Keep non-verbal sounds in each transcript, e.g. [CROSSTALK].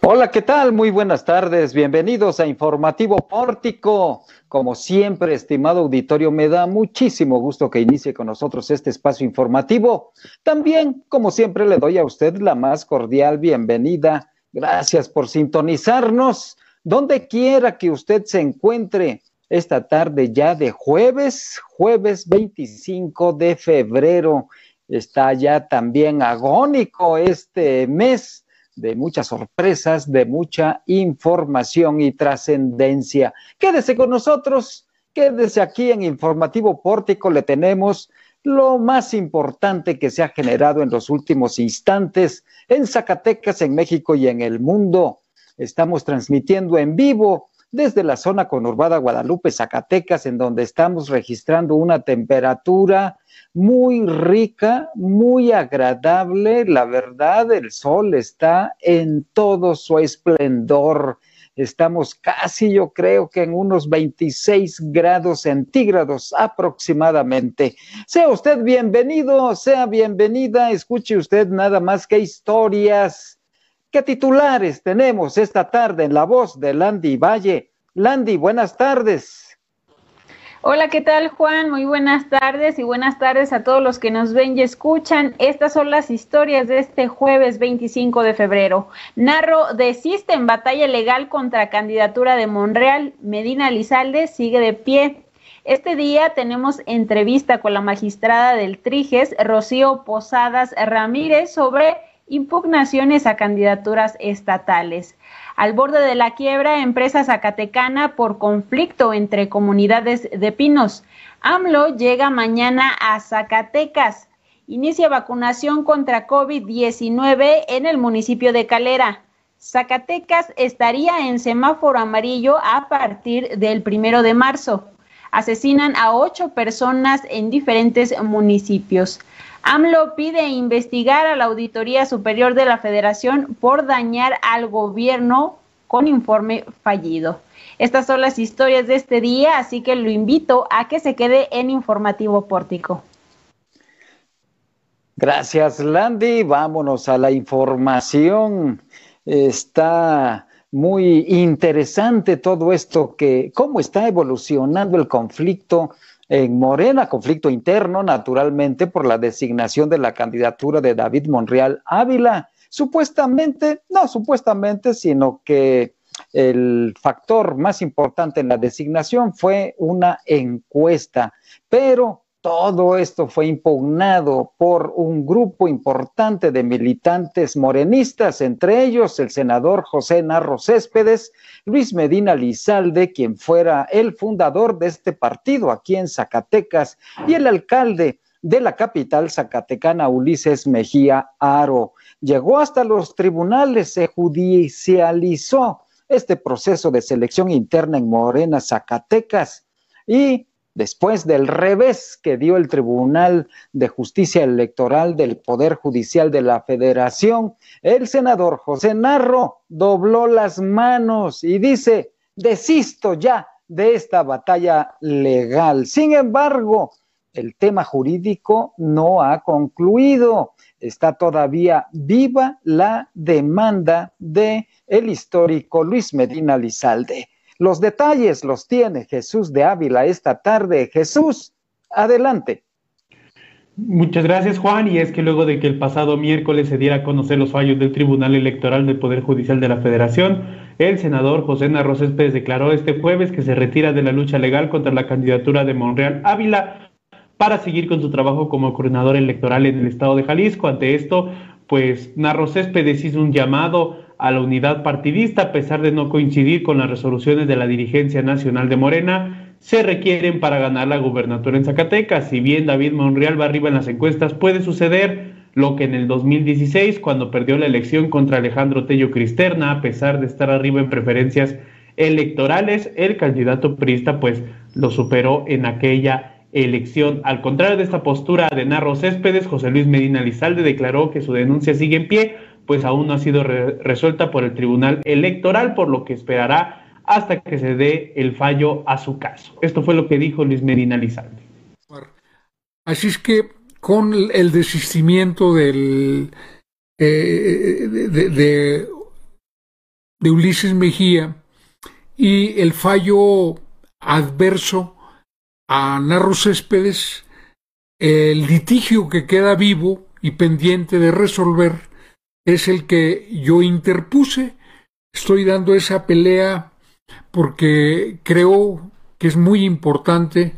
Hola, ¿qué tal? Muy buenas tardes. Bienvenidos a Informativo Pórtico. Como siempre, estimado auditorio, me da muchísimo gusto que inicie con nosotros este espacio informativo. También, como siempre, le doy a usted la más cordial bienvenida. Gracias por sintonizarnos. Donde quiera que usted se encuentre esta tarde ya de jueves, jueves 25 de febrero. Está ya también agónico este mes de muchas sorpresas, de mucha información y trascendencia. Quédese con nosotros, quédese aquí en Informativo Pórtico, le tenemos lo más importante que se ha generado en los últimos instantes en Zacatecas, en México y en el mundo. Estamos transmitiendo en vivo desde la zona conurbada Guadalupe, Zacatecas, en donde estamos registrando una temperatura muy rica, muy agradable. La verdad, el sol está en todo su esplendor. Estamos casi, yo creo que en unos 26 grados centígrados aproximadamente. Sea usted bienvenido, sea bienvenida, escuche usted nada más que historias. ¿Qué titulares tenemos esta tarde en la voz de Landy Valle? Landy, buenas tardes. Hola, ¿qué tal Juan? Muy buenas tardes y buenas tardes a todos los que nos ven y escuchan. Estas son las historias de este jueves 25 de febrero. Narro desiste en batalla legal contra candidatura de Monreal. Medina Lizalde sigue de pie. Este día tenemos entrevista con la magistrada del Triges, Rocío Posadas Ramírez, sobre impugnaciones a candidaturas estatales al borde de la quiebra empresa zacatecana por conflicto entre comunidades de pinos. AMLO llega mañana a Zacatecas. Inicia vacunación contra COVID-19 en el municipio de Calera. Zacatecas estaría en semáforo amarillo a partir del primero de marzo. Asesinan a ocho personas en diferentes municipios. AMLO pide investigar a la Auditoría Superior de la Federación por dañar al gobierno con informe fallido. Estas son las historias de este día, así que lo invito a que se quede en Informativo Pórtico. Gracias, Landy. Vámonos a la información. Está muy interesante todo esto que, cómo está evolucionando el conflicto en Morena, conflicto interno, naturalmente, por la designación de la candidatura de David Monreal Ávila. Supuestamente, no supuestamente, sino que el factor más importante en la designación fue una encuesta, pero todo esto fue impugnado por un grupo importante de militantes morenistas, entre ellos el senador José Narro Céspedes, Luis Medina Lizalde, quien fuera el fundador de este partido aquí en Zacatecas, y el alcalde de la capital zacatecana, Ulises Mejía Aro. Llegó hasta los tribunales, se judicializó este proceso de selección interna en Morena, Zacatecas, y después del revés que dio el Tribunal de Justicia Electoral del Poder Judicial de la Federación, el senador José Narro dobló las manos y dice, desisto ya de esta batalla legal. Sin embargo, el tema jurídico no ha concluido. Está todavía viva la demanda de el histórico Luis Medina Lizalde. Los detalles los tiene Jesús de Ávila esta tarde. Jesús, adelante. Muchas gracias, Juan. Y es que luego de que el pasado miércoles se diera a conocer los fallos del Tribunal Electoral del Poder Judicial de la Federación, el senador José Narro Céspedes declaró este jueves que se retira de la lucha legal contra la candidatura de Monreal Ávila para seguir con su trabajo como coordinador electoral en el estado de Jalisco. Ante esto, pues Narro Céspedes hizo un llamado a la unidad partidista, a pesar de no coincidir con las resoluciones de la dirigencia nacional de Morena, se requieren para ganar la gubernatura en Zacatecas. Si bien David Monreal va arriba en las encuestas, puede suceder lo que en el 2016, cuando perdió la elección contra Alejandro Tello Cristerna, a pesar de estar arriba en preferencias electorales, el candidato priista pues lo superó en aquella elección. Al contrario de esta postura de Narro Céspedes, José Luis Medina Lizalde declaró que su denuncia sigue en pie, pues aún no ha sido resuelta por el Tribunal Electoral, por lo que esperará hasta que se dé el fallo a su caso. Esto fue lo que dijo Luis Medina Lizalde. Así es que con el desistimiento del, eh, de, de Ulises Mejía y el fallo adverso a Narro Céspedes, el litigio que queda vivo y pendiente de resolver es el que yo interpuse. Estoy dando esa pelea porque creo que es muy importante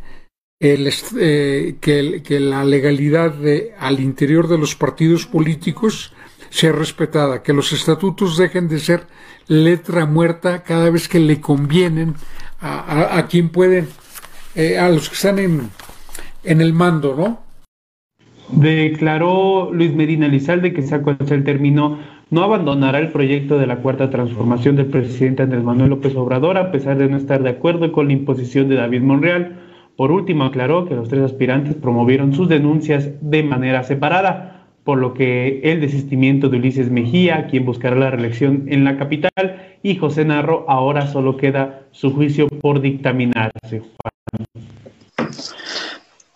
el, eh, que, la legalidad de, al interior de los partidos políticos sea respetada, que los estatutos dejen de ser letra muerta cada vez que le convienen a, quien pueden, eh, a los que están en, en el mando, ¿no? Declaró Luis Medina Lizalde que sea cual el término, no abandonará el proyecto de la cuarta transformación del presidente Andrés Manuel López Obrador a pesar de no estar de acuerdo con la imposición de David Monreal. Por último, aclaró que los tres aspirantes promovieron sus denuncias de manera separada por lo que el desistimiento de Ulises Mejía, quien buscará la reelección en la capital, y José Narro, ahora solo queda su juicio por dictaminarse.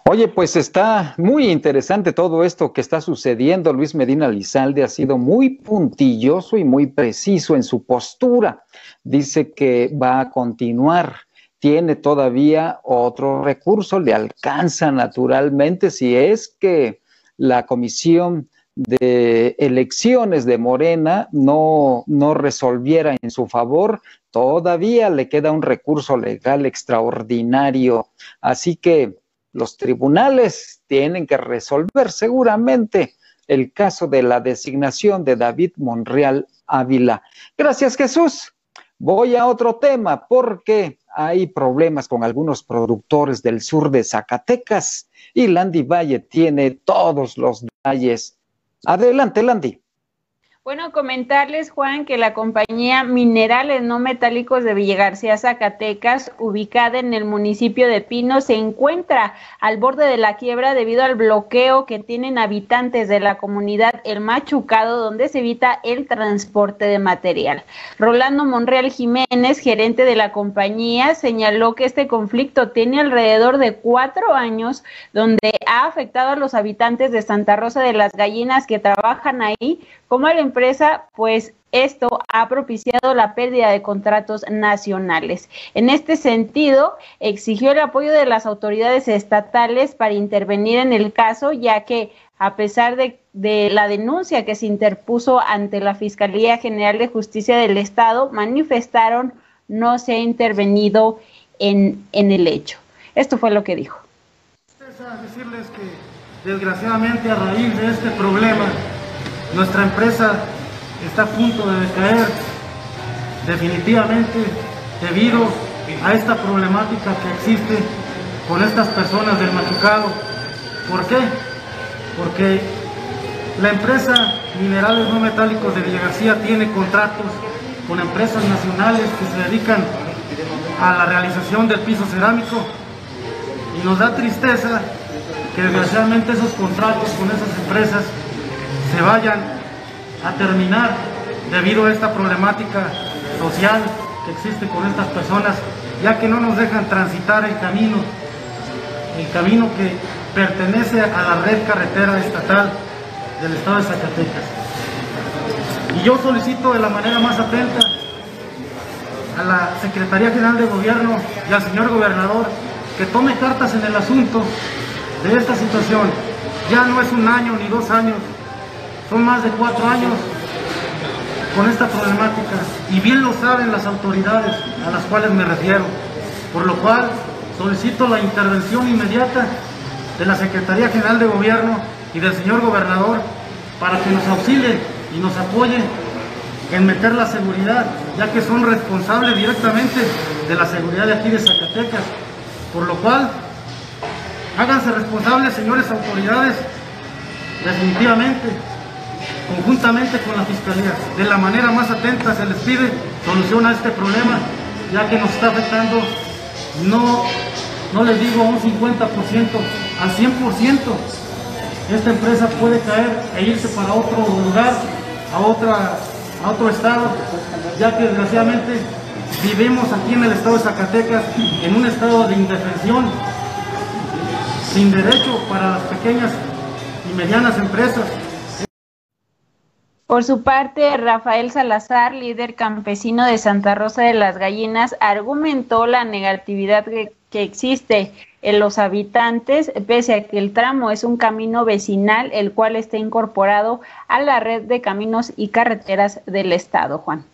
Oye, pues está muy interesante todo esto que está sucediendo. Luis Medina Lizalde ha sido muy puntilloso y muy preciso en su postura. Dice que va a continuar. Tiene todavía otro recurso, le alcanza naturalmente si es que la comisión de elecciones de Morena no, no resolviera en su favor, todavía le queda un recurso legal extraordinario. Así que los tribunales tienen que resolver seguramente el caso de la designación de David Monreal Ávila. Gracias Jesús. Voy a otro tema porque hay problemas con algunos productores del sur de Zacatecas y Landy Valle tiene todos los detalles. Adelante, Landy. Bueno, comentarles, Juan, que la compañía Minerales No Metálicos de Villagarcía, Zacatecas, ubicada en el municipio de Pino, se encuentra al borde de la quiebra debido al bloqueo que tienen habitantes de la comunidad El Machucado, donde se evita el transporte de material. Rolando Monreal Jiménez, gerente de la compañía, señaló que este conflicto tiene alrededor de cuatro años, donde ha afectado a los habitantes de Santa Rosa de las Gallinas que trabajan ahí como a pues esto ha propiciado la pérdida de contratos nacionales. En este sentido, exigió el apoyo de las autoridades estatales para intervenir en el caso, ya que a pesar de, la denuncia que se interpuso ante la Fiscalía General de Justicia del Estado, manifestaron no se ha intervenido en, en el hecho. Esto fue lo que dijo. Decirles que desgraciadamente a raíz de este problema nuestra empresa está a punto de decaer definitivamente debido a esta problemática que existe con estas personas del machucado. ¿Por qué? Porque la empresa Minerales No Metálicos de Villa García tiene contratos con empresas nacionales que se dedican a la realización del piso cerámico y nos da tristeza que desgraciadamente esos contratos con esas empresas se vayan a terminar debido a esta problemática social que existe con estas personas, ya que no nos dejan transitar el camino, el camino que pertenece a la red carretera estatal del estado de Zacatecas. Y yo solicito de la manera más atenta a la Secretaría General de Gobierno y al señor gobernador que tome cartas en el asunto de esta situación. Ya no es un año ni dos años, son más de cuatro años con esta problemática y bien lo saben las autoridades a las cuales me refiero, por lo cual solicito la intervención inmediata de la Secretaría General de Gobierno y del señor gobernador para que nos auxilien y nos apoyen en meter la seguridad, ya que son responsables directamente de la seguridad de aquí de Zacatecas. Por lo cual, háganse responsables, señores autoridades, definitivamente, conjuntamente con la Fiscalía. De la manera más atenta se les pide solución a este problema, ya que nos está afectando, no, no les digo un 50%, al 100%. Esta empresa puede caer e irse para otro lugar, a, otra, a otro estado, ya que desgraciadamente vivimos aquí en el estado de Zacatecas en un estado de indefensión, sin derecho para las pequeñas y medianas empresas Por su parte, Rafael Salazar, líder campesino de Santa Rosa de las Gallinas, argumentó la negatividad que, existe en los habitantes, pese a que el tramo es un camino vecinal, el cual está incorporado a la red de caminos y carreteras del Estado, Juan.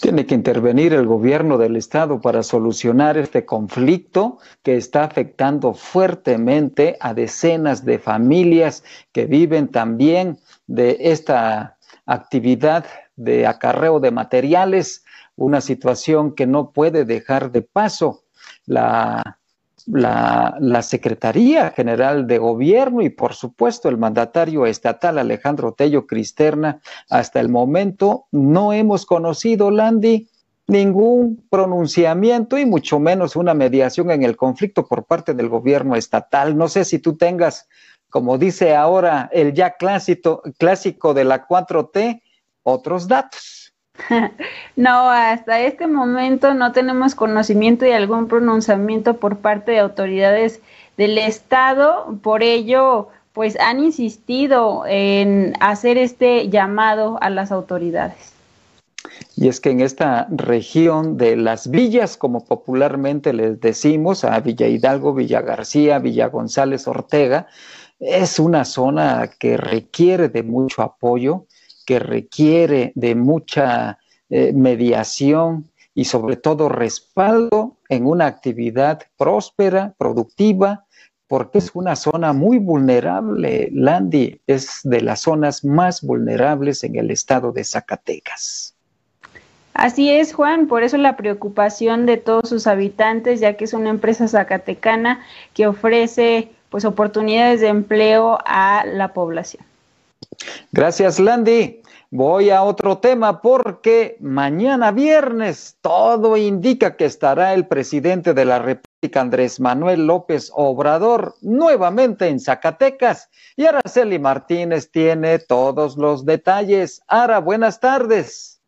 Tiene que intervenir el gobierno del Estado para solucionar este conflicto que está afectando fuertemente a decenas de familias que viven también de esta actividad de acarreo de materiales, una situación que no puede dejar de paso. La, la, Secretaría General de Gobierno y por supuesto el mandatario estatal Alejandro Tello Cristerna, hasta el momento no hemos conocido, Landy, ningún pronunciamiento y mucho menos una mediación en el conflicto por parte del gobierno estatal. No sé si tú tengas como dice ahora el ya clásico, clásico de la 4T, otros datos. [LAUGHS] No, hasta este momento no tenemos conocimiento de algún pronunciamiento por parte de autoridades del Estado, por ello, pues han insistido en hacer este llamado a las autoridades. Y es que en esta región de las villas, como popularmente les decimos, a Villa Hidalgo, Villa García, Villa González Ortega, es una zona que requiere de mucho apoyo, que requiere de mucha eh, mediación y sobre todo respaldo en una actividad próspera, productiva, porque es una zona muy vulnerable. Landy es de las zonas más vulnerables en el estado de Zacatecas. Así es, Juan, por eso la preocupación de todos sus habitantes, ya que es una empresa zacatecana que ofrece pues oportunidades de empleo a la población. Gracias, Landy. Voy a otro tema porque mañana viernes todo indica que estará el presidente de la República, Andrés Manuel López Obrador, nuevamente en Zacatecas. Y Araceli Martínez tiene todos los detalles. Ara, buenas tardes.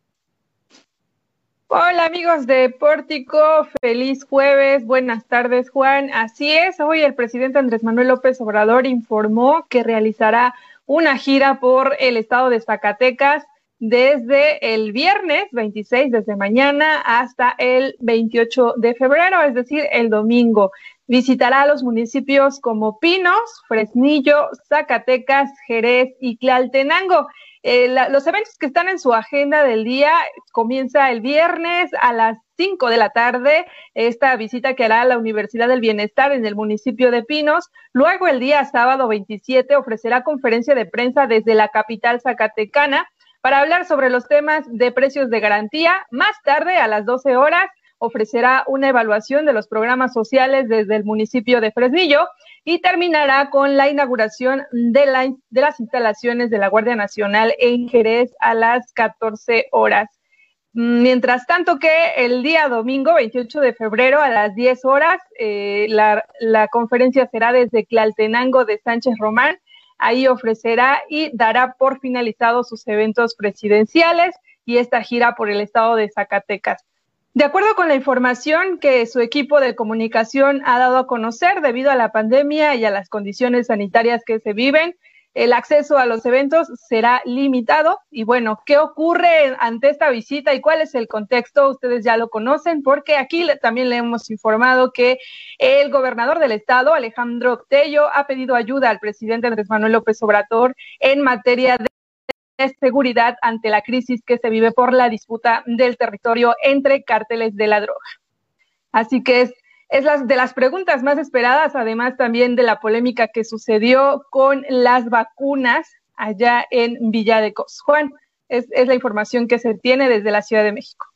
Hola amigos de Pórtico, feliz jueves, buenas tardes Juan. Así es, hoy el presidente Andrés Manuel López Obrador informó que realizará una gira por el estado de Zacatecas desde el viernes 26, desde mañana hasta el 28 de febrero, es decir, el domingo. Visitará los municipios como Pinos, Fresnillo, Zacatecas, Jerez y Tlaltenango. Eh, los eventos que están en su agenda del día comienza el viernes a las 5 de la tarde, esta visita que hará la Universidad del Bienestar en el municipio de Pinos. Luego el día sábado 27 ofrecerá conferencia de prensa desde la capital zacatecana para hablar sobre los temas de precios de garantía. Más tarde, a las 12 horas, ofrecerá una evaluación de los programas sociales desde el municipio de Fresnillo y terminará con la inauguración de, la, de las instalaciones de la Guardia Nacional en Jerez a las 14 horas. Mientras tanto que el día domingo 28 de febrero a las 10 horas, eh, la, la, conferencia será desde Claltenango de Sánchez Román. Ahí ofrecerá y dará por finalizados sus eventos presidenciales y esta gira por el estado de Zacatecas. De acuerdo con la información que su equipo de comunicación ha dado a conocer debido a la pandemia y a las condiciones sanitarias que se viven, el acceso a los eventos será limitado. Y bueno, ¿qué ocurre ante esta visita y cuál es el contexto? Ustedes ya lo conocen porque aquí también le hemos informado que el gobernador del estado, Alejandro Tello, ha pedido ayuda al presidente Andrés Manuel López Obrador en materia de seguridad ante la crisis que se vive por la disputa del territorio entre cárteles de la droga. Así que es, es de las preguntas más esperadas, además también de la polémica que sucedió con las vacunas allá en Villa de Cos. Juan, es, es la información que se tiene desde la Ciudad de México.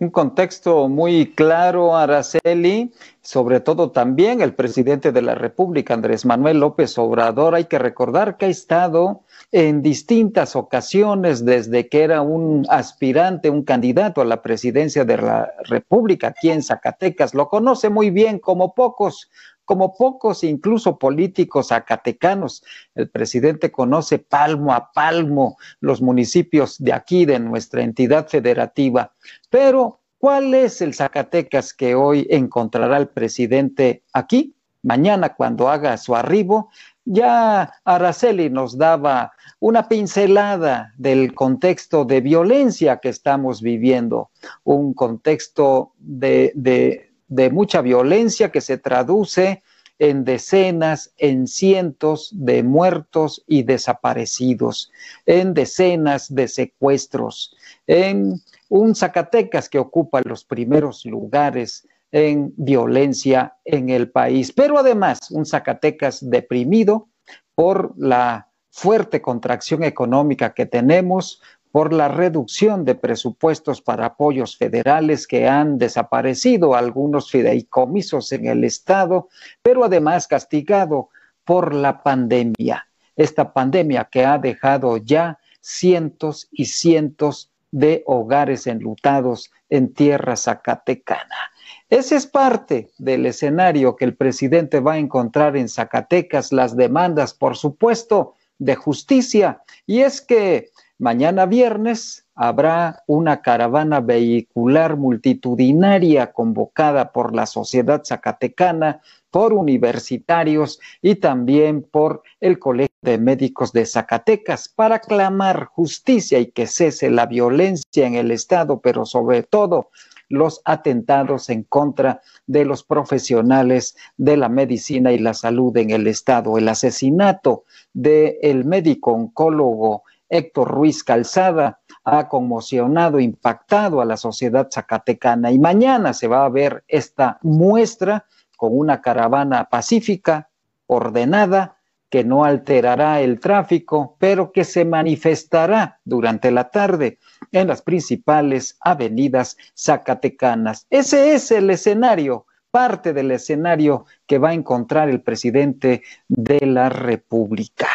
Un contexto muy claro, Araceli, sobre todo también el presidente de la República, Andrés Manuel López Obrador. Hay que recordar que ha estado en distintas ocasiones desde que era un aspirante, un candidato a la presidencia de la República aquí en Zacatecas. Lo conoce muy bien como pocos, como pocos incluso políticos zacatecanos. El presidente conoce palmo a palmo los municipios de aquí, de nuestra entidad federativa. Pero, ¿cuál es el Zacatecas que hoy encontrará el presidente aquí? Mañana, cuando haga su arribo, Ya Araceli nos daba una pincelada del contexto de violencia que estamos viviendo, un contexto de, mucha violencia que se traduce en decenas, en cientos de muertos y desaparecidos, en decenas de secuestros, en un Zacatecas que ocupa los primeros lugares en violencia en el país, pero además un Zacatecas deprimido por la fuerte contracción económica que tenemos, por la reducción de presupuestos para apoyos federales que han desaparecido algunos fideicomisos en el Estado, pero además castigado por la pandemia. Esta pandemia que ha dejado ya cientos y cientos de hogares enlutados en tierra zacatecana. Ese es parte del escenario que el presidente va a encontrar en Zacatecas, las demandas, por supuesto, de justicia. Y es que Mañana viernes habrá una caravana vehicular multitudinaria convocada por la sociedad zacatecana, por universitarios y también por el Colegio de Médicos de Zacatecas para clamar justicia y que cese la violencia en el Estado, pero sobre todo los atentados en contra de los profesionales de la medicina y la salud en el Estado, el asesinato del médico oncólogo Héctor Ruiz Calzada ha conmocionado, impactado a la sociedad zacatecana. Y mañana se va a ver esta muestra con una caravana pacífica, ordenada, que no alterará el tráfico, pero que se manifestará durante la tarde en las principales avenidas zacatecanas. Ese es el escenario, parte del escenario que va a encontrar el presidente de la República.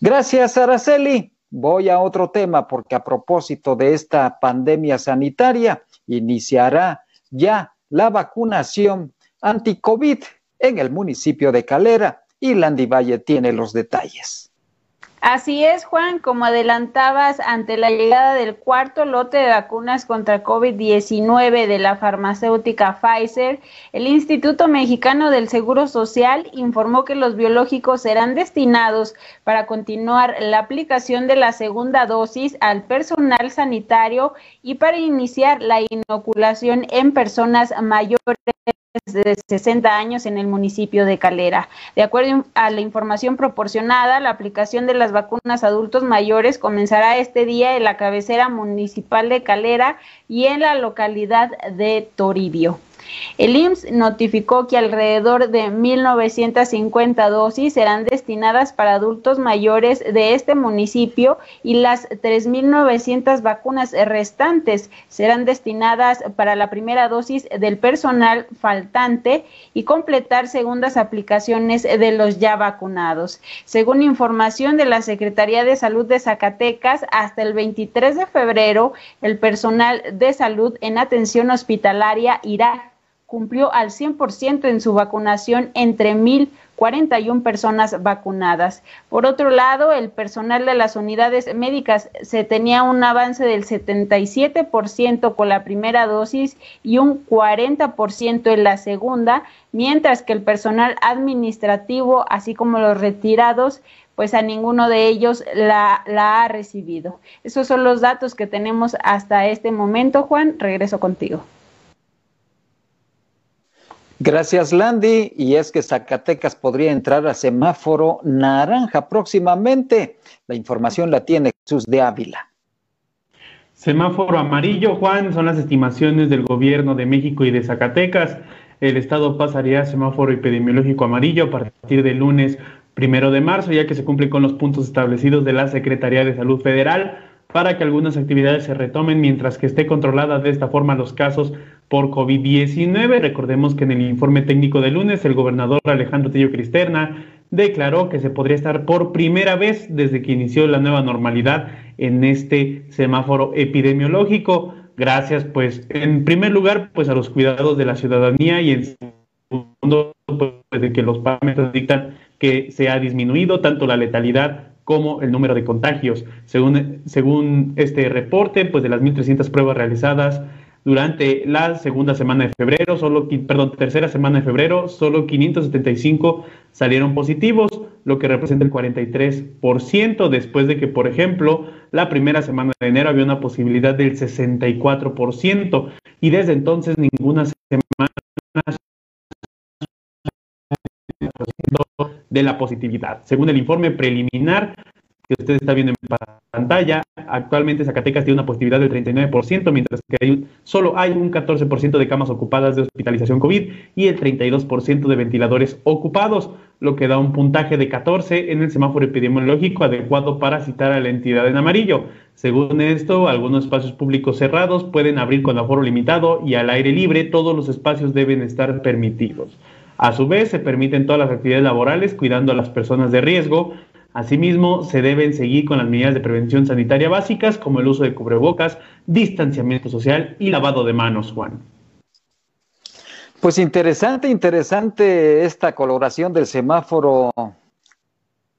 Gracias, Araceli. Voy a otro tema porque a propósito de esta pandemia sanitaria, iniciará ya la vacunación anti-COVID en el municipio de Calera y Landy Valle tiene los detalles. Así es, Juan, como adelantabas, ante la llegada del cuarto lote de vacunas contra COVID-19 de la farmacéutica Pfizer, el Instituto Mexicano del Seguro Social informó que los biológicos serán destinados para continuar la aplicación de la segunda dosis al personal sanitario y para iniciar la inoculación en personas mayores de 60 años en el municipio de Calera. De acuerdo a la información proporcionada, la aplicación de las vacunas adultos mayores comenzará este día en la cabecera municipal de Calera y en la localidad de Toribio. El IMSS notificó que alrededor de 1.950 dosis serán destinadas para adultos mayores de este municipio y las 3.900 vacunas restantes serán destinadas para la primera dosis del personal faltante y completar segundas aplicaciones de los ya vacunados. Según información de la Secretaría de Salud de Zacatecas, hasta el 23 de febrero, el personal de salud en atención hospitalaria irá cumplió al 100% en su vacunación entre 1.041 personas vacunadas. Por otro lado, el personal de las unidades médicas se tenía un avance del 77% con la primera dosis y un 40% en la segunda, mientras que el personal administrativo, así como los retirados, pues a ninguno de ellos la, ha recibido. Esos son los datos que tenemos hasta este momento, Juan. Regreso contigo. Gracias, Landy. Y es que Zacatecas podría entrar a semáforo naranja próximamente. La información la tiene Jesús de Ávila. Semáforo amarillo, Juan, son las estimaciones del gobierno de México y de Zacatecas. El estado pasaría a semáforo epidemiológico amarillo a partir del lunes primero de marzo, ya que se cumple con los puntos establecidos de la Secretaría de Salud Federal para que algunas actividades se retomen mientras que esté controlada de esta forma los casos por COVID-19. Recordemos que en el informe técnico de lunes el gobernador Alejandro Tello Cristerna declaró que se podría estar por primera vez desde que inició la nueva normalidad en este semáforo epidemiológico. Gracias, pues, en primer lugar, pues a los cuidados de la ciudadanía y en segundo, pues, de que los parámetros dictan que se ha disminuido tanto la letalidad como el número de contagios. Según, según este reporte, pues de las 1.300 pruebas realizadas, Durante la segunda semana de febrero, solo, perdón, tercera semana de febrero, solo 575 salieron positivos, lo que representa el 43%, después de que, por ejemplo, la primera semana de enero había una posibilidad del 64%, y desde entonces ninguna semana de la positividad. Según el informe preliminar que usted está viendo en pantalla, actualmente Zacatecas tiene una positividad del 39%, mientras que solo hay un 14% de camas ocupadas de hospitalización COVID y el 32% de ventiladores ocupados, lo que da un puntaje de 14 en el semáforo epidemiológico adecuado para citar a la entidad en amarillo. Según esto, algunos espacios públicos cerrados pueden abrir con aforo limitado y al aire libre todos los espacios deben estar permitidos. A su vez, se permiten todas las actividades laborales cuidando a las personas de riesgo, Asimismo, se deben seguir con las medidas de prevención sanitaria básicas como el uso de cubrebocas, distanciamiento social y lavado de manos, Juan. Pues interesante, interesante esta coloración del semáforo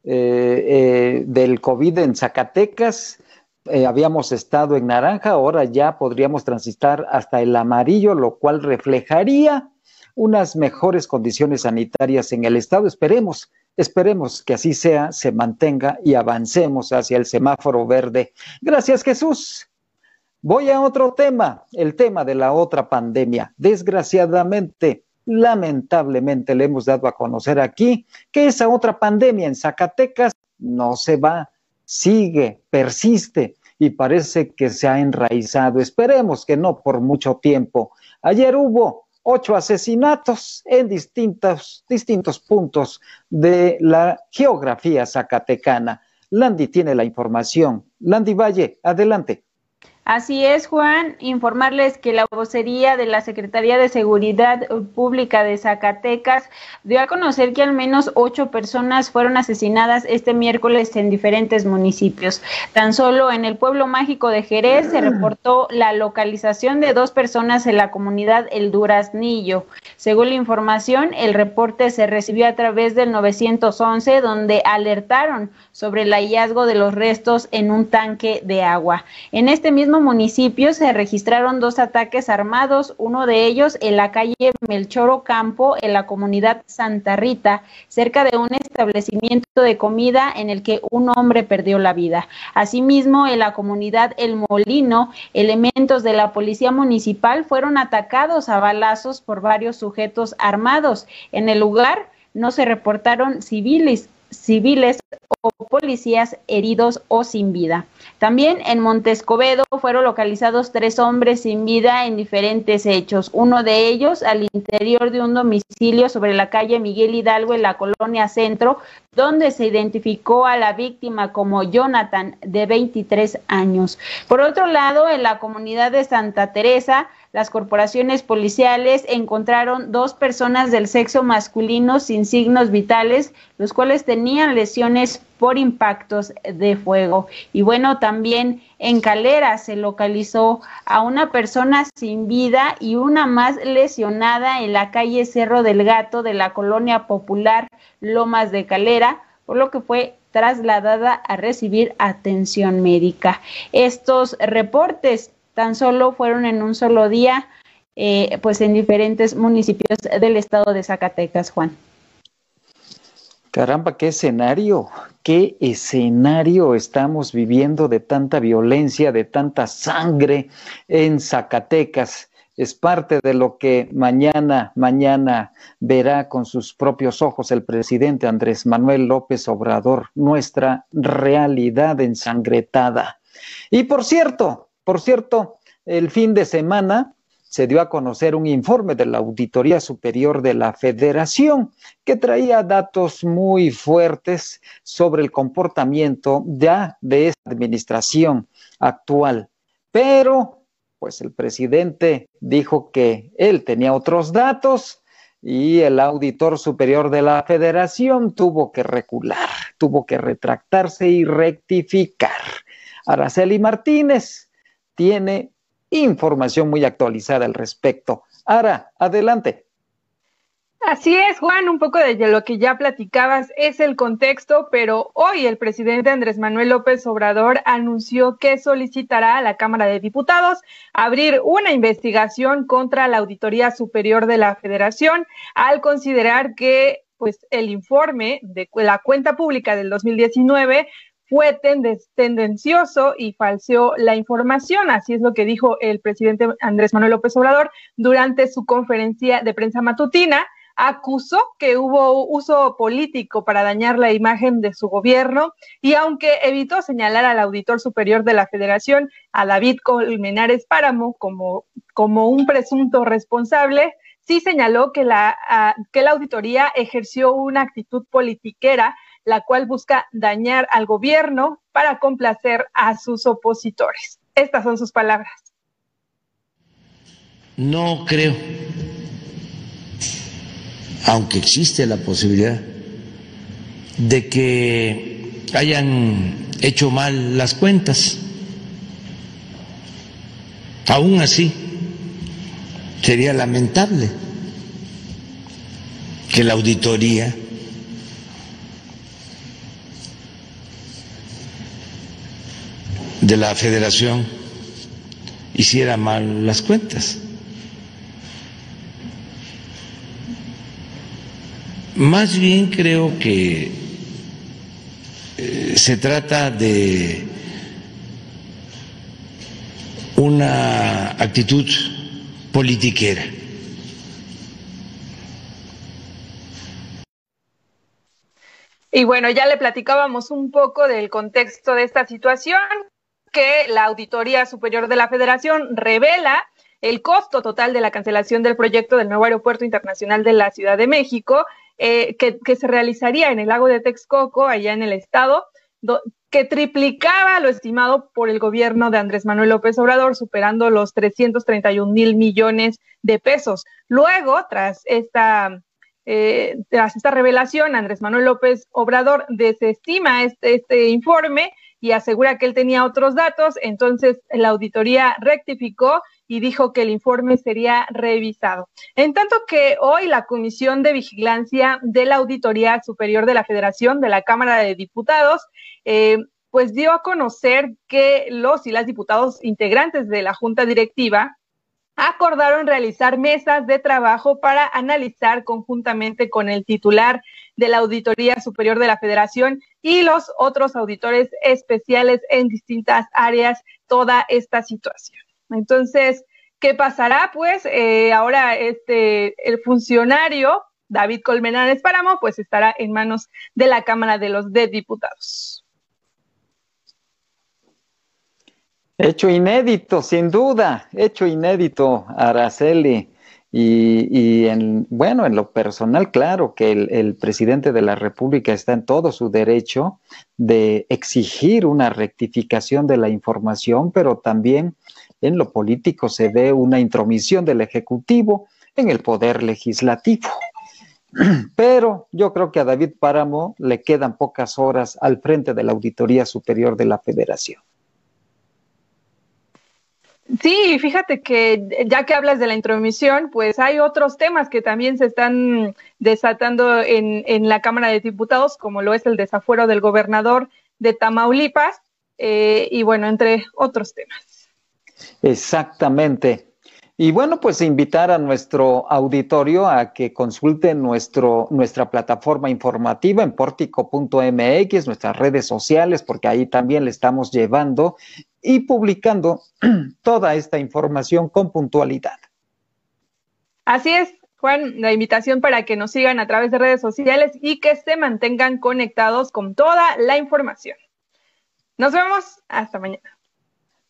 eh, eh, del COVID en Zacatecas. Eh, habíamos estado en naranja, ahora ya podríamos transitar hasta el amarillo, lo cual reflejaría unas mejores condiciones sanitarias en el estado. Esperemos Esperemos que así sea, se mantenga y avancemos hacia el semáforo verde. Gracias Jesús. Voy a otro tema, el tema de la otra pandemia. Desgraciadamente, lamentablemente le hemos dado a conocer aquí que esa otra pandemia en Zacatecas no se va, sigue, persiste y parece que se ha enraizado. Esperemos que no por mucho tiempo. Ayer hubo ocho asesinatos en distintos, distintos puntos de la geografía zacatecana. Landy tiene la información. Landy Valle, adelante. Así es, Juan, informarles que la vocería de la Secretaría de Seguridad Pública de Zacatecas dio a conocer que al menos ocho personas fueron asesinadas este miércoles en diferentes municipios. Tan solo en el pueblo mágico de Jerez se reportó la localización de dos personas en la comunidad El Duraznillo. Según la información, el reporte se recibió a través del 911, donde alertaron sobre el hallazgo de los restos en un tanque de agua. En este mismo municipio se registraron dos ataques armados, uno de ellos en la calle Melchoro Campo, en la comunidad Santa Rita, cerca de un establecimiento de comida en el que un hombre perdió la vida. Asimismo, en la comunidad El Molino, elementos de la policía municipal fueron atacados a balazos por varios sujetos armados. En el lugar no se reportaron civiles, civiles o policías heridos o sin vida. También en Montescobedo fueron localizados tres hombres sin vida en diferentes hechos, uno de ellos al interior de un domicilio sobre la calle Miguel Hidalgo en la colonia Centro, donde se identificó a la víctima como Jonathan, de 23 años. Por otro lado, en la comunidad de Santa Teresa, las corporaciones policiales encontraron dos personas del sexo masculino sin signos vitales, los cuales tenían lesiones por impactos de fuego. Y bueno, también en Calera se localizó a una persona sin vida y una más lesionada en la calle Cerro del Gato de la colonia popular Lomas de Calera, por lo que fue trasladada a recibir atención médica. Estos reportes tan solo fueron en un solo día, eh, pues en diferentes municipios del estado de Zacatecas, Juan. Caramba, qué escenario, qué escenario estamos viviendo de tanta violencia, de tanta sangre en Zacatecas. Es parte de lo que mañana, mañana verá con sus propios ojos el presidente Andrés Manuel López Obrador, nuestra realidad ensangretada. Y por cierto, por cierto, el fin de semana se dio a conocer un informe de la Auditoría Superior de la Federación que traía datos muy fuertes sobre el comportamiento ya de esta administración actual. Pero, pues el presidente dijo que él tenía otros datos y el auditor superior de la federación tuvo que recular, tuvo que retractarse y rectificar. Araceli Martínez tiene información muy actualizada al respecto. Ara, adelante. Así es, Juan, un poco de lo que ya platicabas es el contexto, pero hoy el presidente Andrés Manuel López Obrador anunció que solicitará a la Cámara de Diputados abrir una investigación contra la Auditoría Superior de la Federación al considerar que pues el informe de la cuenta pública del 2019 fue tendencioso y falseó la información. Así es lo que dijo el presidente Andrés Manuel López Obrador durante su conferencia de prensa matutina acusó que hubo uso político para dañar la imagen de su gobierno y aunque evitó señalar al auditor superior de la federación, a David Colmenares Páramo, como, como un presunto responsable, sí señaló que la, que la auditoría ejerció una actitud politiquera, la cual busca dañar al gobierno para complacer a sus opositores. Estas son sus palabras. No creo aunque existe la posibilidad de que hayan hecho mal las cuentas. Aún así, sería lamentable que la auditoría de la federación hiciera mal las cuentas. Más bien creo que eh, se trata de una actitud politiquera. Y bueno, ya le platicábamos un poco del contexto de esta situación, que la Auditoría Superior de la Federación revela el costo total de la cancelación del proyecto del nuevo Aeropuerto Internacional de la Ciudad de México eh, que, se realizaría en el lago de Texcoco, allá en el estado, que triplicaba lo estimado por el gobierno de Andrés Manuel López Obrador, superando los 331 mil millones de pesos. Luego, tras esta, eh, tras esta revelación, Andrés Manuel López Obrador desestima este, este informe y asegura que él tenía otros datos, entonces la auditoría rectificó y dijo que el informe sería revisado. En tanto que hoy la Comisión de Vigilancia de la Auditoría Superior de la Federación de la Cámara de Diputados, eh, pues dio a conocer que los y las diputados integrantes de la Junta Directiva acordaron realizar mesas de trabajo para analizar conjuntamente con el titular de la Auditoría Superior de la Federación y los otros auditores especiales en distintas áreas toda esta situación. Entonces, ¿qué pasará? Pues eh, ahora este, el funcionario David Colmenares Páramo, pues estará en manos de la Cámara de los Diputados. Hecho inédito, sin duda, hecho inédito, Araceli. Y, en, bueno, en lo personal, claro que el, presidente de la República está en todo su derecho de exigir una rectificación de la información, pero también en lo político se ve una intromisión del Ejecutivo en el poder legislativo. [CLEARS THROAT] Pero yo creo que a David Páramo le quedan pocas horas al frente de la Auditoría Superior de la Federación. Sí, fíjate que ya que hablas de la intromisión, pues hay otros temas que también se están desatando en, en la Cámara de Diputados, como lo es el desafuero del gobernador de Tamaulipas, eh, y bueno, entre otros temas. Exactamente. Y bueno, pues invitar a nuestro auditorio a que consulte nuestro, nuestra plataforma informativa en portico.mx, nuestras redes sociales, porque ahí también le estamos llevando y publicando [CLEARS THROAT] toda esta información con puntualidad. Así es, Juan, la invitación para que nos sigan a través de redes sociales y que se mantengan conectados con toda la información. Nos vemos hasta mañana.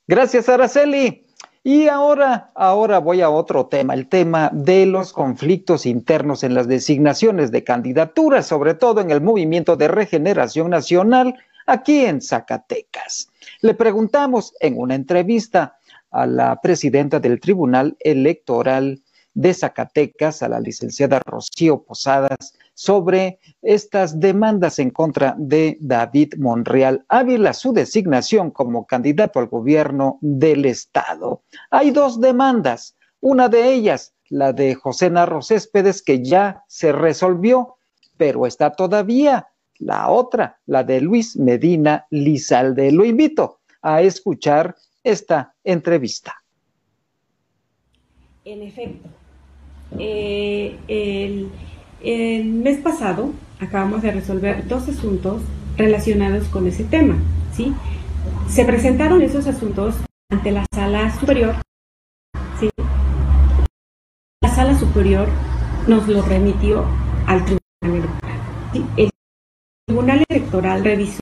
Gracias, Araceli. Y ahora, ahora voy a otro tema, el tema de los conflictos internos en las designaciones de candidaturas, sobre todo en el movimiento de regeneración nacional aquí en Zacatecas. Le preguntamos en una entrevista a la presidenta del Tribunal Electoral de Zacatecas, a la licenciada Rocío Posadas, sobre estas demandas en contra de David Monreal Ávila, su designación como candidato al gobierno del Estado. Hay dos demandas. Una de ellas la de José Narro Céspedes, que ya se resolvió, pero está todavía la otra, la de Luis Medina Lizalde. Lo invito a escuchar esta entrevista. En efecto, eh, el, mes pasado acabamos de resolver dos asuntos relacionados con ese tema, ¿sí? Se presentaron esos asuntos ante la sala superior, ¿sí? La sala superior nos lo remitió al Tribunal Electoral. El Tribunal Electoral revisó,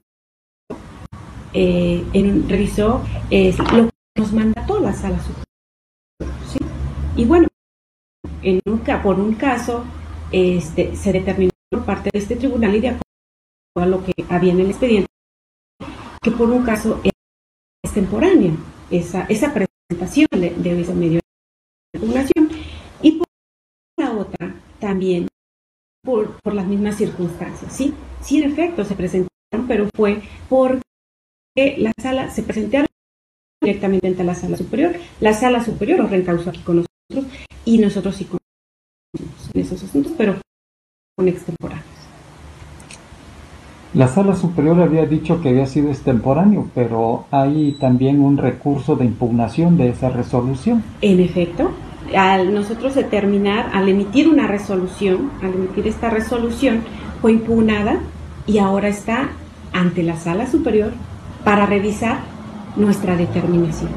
eh, revisó eh, lo que nos mandató la sala superior, ¿sí? Y bueno, en un, por un caso este, se determinó por parte de este tribunal y de acuerdo a lo que había en el expediente, que por un caso es temporánea esa, esa presentación de, de ese medio de impugnación y por la otra también por, por, las mismas circunstancias, ¿sí? Sí, en efecto, se presentaron, pero fue porque la sala, se presentaron directamente ante la sala superior, la sala superior los reencausó aquí con nosotros y nosotros sí conocemos en esos asuntos, pero con extemporáneos. La sala superior había dicho que había sido extemporáneo, pero hay también un recurso de impugnación de esa resolución. En efecto, al nosotros determinar, al emitir una resolución, al emitir esta resolución, fue impugnada y ahora está ante la sala superior para revisar nuestra determinación.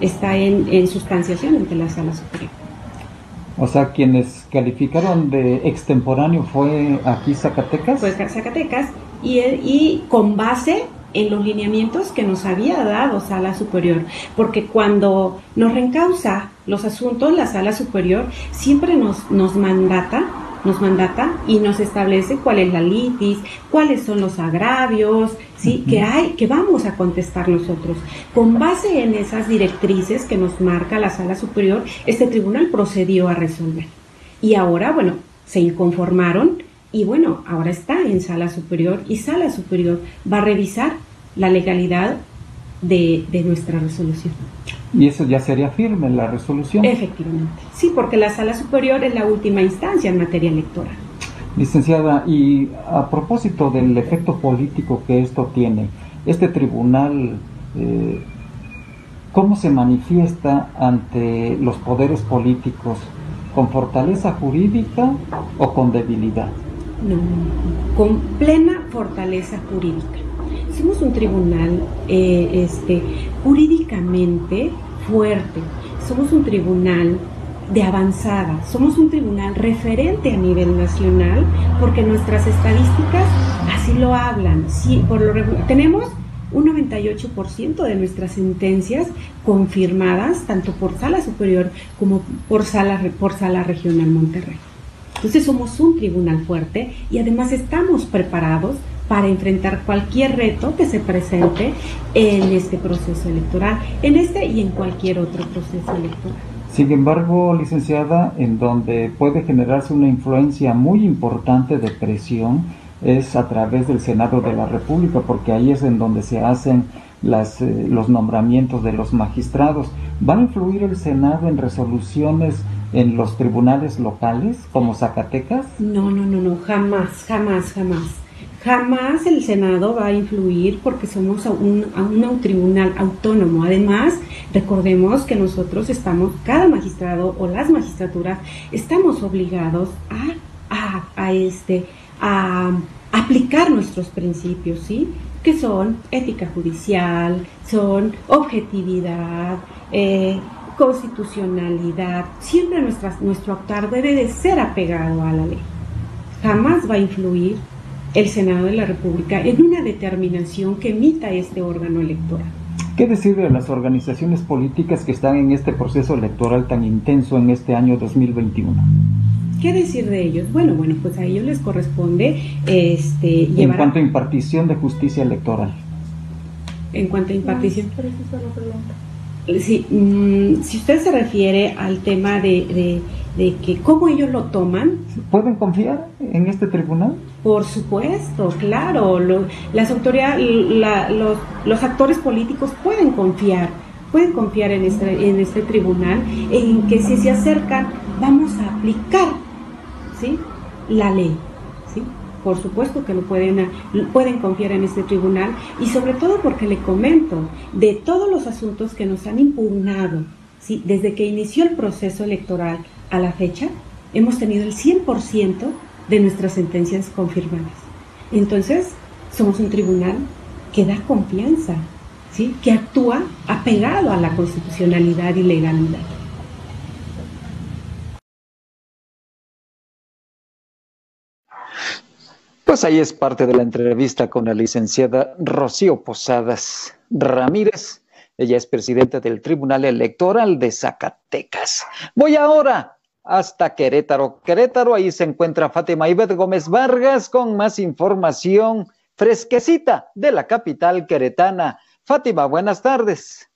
Está en, en sustanciación ante la sala superior. O sea, quienes calificaron de extemporáneo fue aquí Zacatecas. Fue Zacatecas y, y con base en los lineamientos que nos había dado Sala Superior, porque cuando nos reencausa los asuntos, la Sala Superior siempre nos, nos mandata nos mandata y nos establece cuál es la litis, cuáles son los agravios, ¿sí? Uh -huh. que hay, que vamos a contestar nosotros. Con base en esas directrices que nos marca la sala superior, este tribunal procedió a resolver. Y ahora, bueno, se inconformaron y bueno, ahora está en sala superior y sala superior va a revisar la legalidad de, de nuestra resolución. Y eso ya sería firme, la resolución. Efectivamente. Sí, porque la sala superior es la última instancia en materia electoral. Licenciada, y a propósito del efecto político que esto tiene, este tribunal, eh, ¿cómo se manifiesta ante los poderes políticos? ¿Con fortaleza jurídica o con debilidad? No, con plena fortaleza jurídica. Somos un tribunal eh, este, jurídicamente fuerte, somos un tribunal de avanzada, somos un tribunal referente a nivel nacional porque nuestras estadísticas así lo hablan. Sí, por lo tenemos un 98% de nuestras sentencias confirmadas tanto por sala superior como por sala, por sala regional Monterrey. Entonces somos un tribunal fuerte y además estamos preparados para enfrentar cualquier reto que se presente en este proceso electoral, en este y en cualquier otro proceso electoral. Sin embargo, licenciada, en donde puede generarse una influencia muy importante de presión es a través del Senado de la República, porque ahí es en donde se hacen las, eh, los nombramientos de los magistrados. ¿Va a influir el Senado en resoluciones en los tribunales locales como Zacatecas? No, no, no, no, jamás, jamás, jamás. Jamás el Senado va a influir porque somos un, un, tribunal autónomo. Además, recordemos que nosotros estamos, cada magistrado o las magistraturas, estamos obligados a, a, a este, a aplicar nuestros principios, ¿sí? Que son ética judicial, son objetividad, eh, constitucionalidad. Siempre nuestro actuar debe de ser apegado a la ley. Jamás va a influir el Senado de la República en una determinación que emita este órgano electoral. ¿Qué decir de las organizaciones políticas que están en este proceso electoral tan intenso en este año 2021? ¿Qué decir de ellos? Bueno, bueno, pues a ellos les corresponde este, llevar... En cuanto a impartición de justicia electoral. En cuanto a impartición... Sí, mmm, si usted se refiere al tema de, de, de, que cómo ellos lo toman. ¿Pueden confiar en este tribunal? Por supuesto, claro. Las autoridades, los, actores políticos pueden confiar pueden confiar en este, en este tribunal, en que si se acercan vamos a aplicar ¿sí? la ley. ¿sí? Por supuesto que lo pueden, pueden confiar en este tribunal y sobre todo porque le comento de todos los asuntos que nos han impugnado ¿sí? desde que inició el proceso electoral a la fecha, hemos tenido el 100% de nuestras sentencias confirmadas. Entonces, somos un tribunal que da confianza, ¿sí? que actúa apegado a la constitucionalidad y legalidad. Pues ahí es parte de la entrevista con la licenciada Rocío Posadas Ramírez. Ella es presidenta del Tribunal Electoral de Zacatecas. Voy ahora hasta Querétaro. Querétaro, ahí se encuentra Fátima Ibet Gómez Vargas con más información fresquecita de la capital queretana. Fátima, buenas tardes.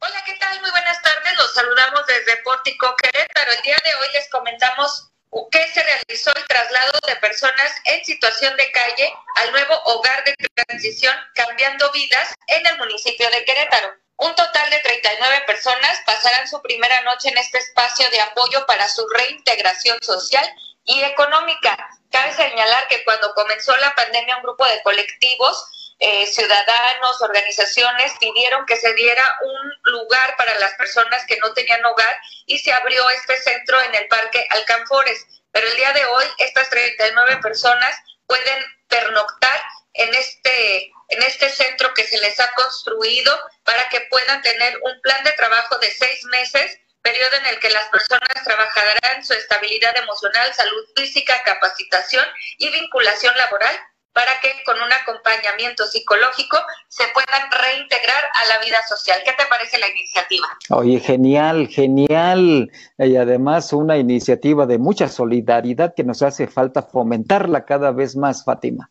Hola, ¿qué tal? Muy buenas tardes. Los saludamos desde Pórtico Querétaro. El día de hoy les comentamos que se realizó el traslado de personas en situación de calle al nuevo hogar de transición Cambiando Vidas en el municipio de Querétaro. Un total de 39 personas pasarán su primera noche en este espacio de apoyo para su reintegración social y económica. Cabe señalar que cuando comenzó la pandemia un grupo de colectivos eh, ciudadanos, organizaciones pidieron que se diera un lugar para las personas que no tenían hogar y se abrió este centro en el Parque Alcanfores. Pero el día de hoy estas 39 personas pueden pernoctar en este en este centro que se les ha construido para que puedan tener un plan de trabajo de seis meses, periodo en el que las personas trabajarán su estabilidad emocional, salud física, capacitación y vinculación laboral para que con un acompañamiento psicológico se puedan reintegrar a la vida social. ¿Qué te parece la iniciativa? Oye, genial, genial. Y además una iniciativa de mucha solidaridad que nos hace falta fomentarla cada vez más, Fátima.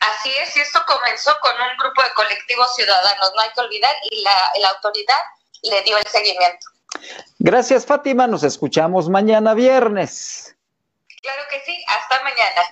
Así es, y esto comenzó con un grupo de colectivos ciudadanos, no hay que olvidar, y la, la autoridad le dio el seguimiento. Gracias, Fátima. Nos escuchamos mañana viernes. Claro que sí, hasta mañana.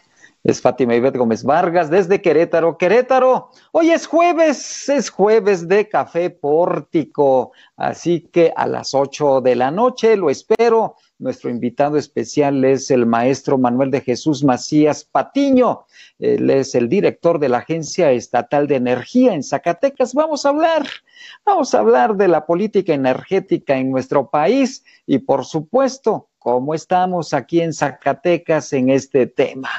Es Fátima Ivette Gómez Vargas desde Querétaro. Querétaro, hoy es jueves, es jueves de Café Pórtico, así que a las ocho de la noche lo espero. Nuestro invitado especial es el maestro Manuel de Jesús Macías Patiño. Él es el director de la Agencia Estatal de Energía en Zacatecas. Vamos a hablar, vamos a hablar de la política energética en nuestro país y por supuesto cómo estamos aquí en Zacatecas en este tema.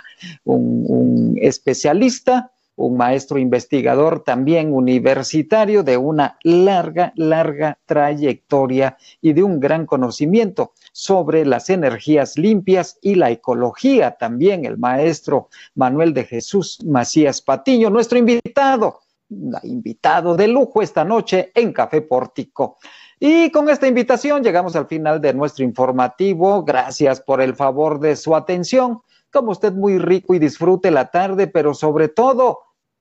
Un, especialista, un maestro investigador también universitario de una larga, larga trayectoria y de un gran conocimiento sobre las energías limpias y la ecología también, el maestro Manuel de Jesús Macías Patiño, nuestro invitado, invitado de lujo esta noche en Café Pórtico. Y con esta invitación llegamos al final de nuestro informativo. Gracias por el favor de su atención. Como usted muy rico y disfrute la tarde, pero sobre todo,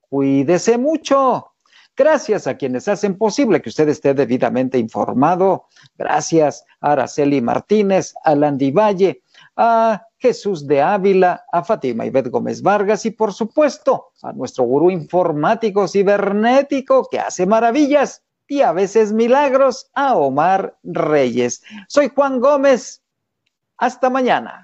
cuídese mucho. Gracias a quienes hacen posible que usted esté debidamente informado. Gracias a Araceli Martínez, a Landy Valle, a Jesús de Ávila, a Fátima Ibet Gómez Vargas y por supuesto a nuestro gurú informático cibernético que hace maravillas y a veces milagros a Omar Reyes. Soy Juan Gómez. Hasta mañana.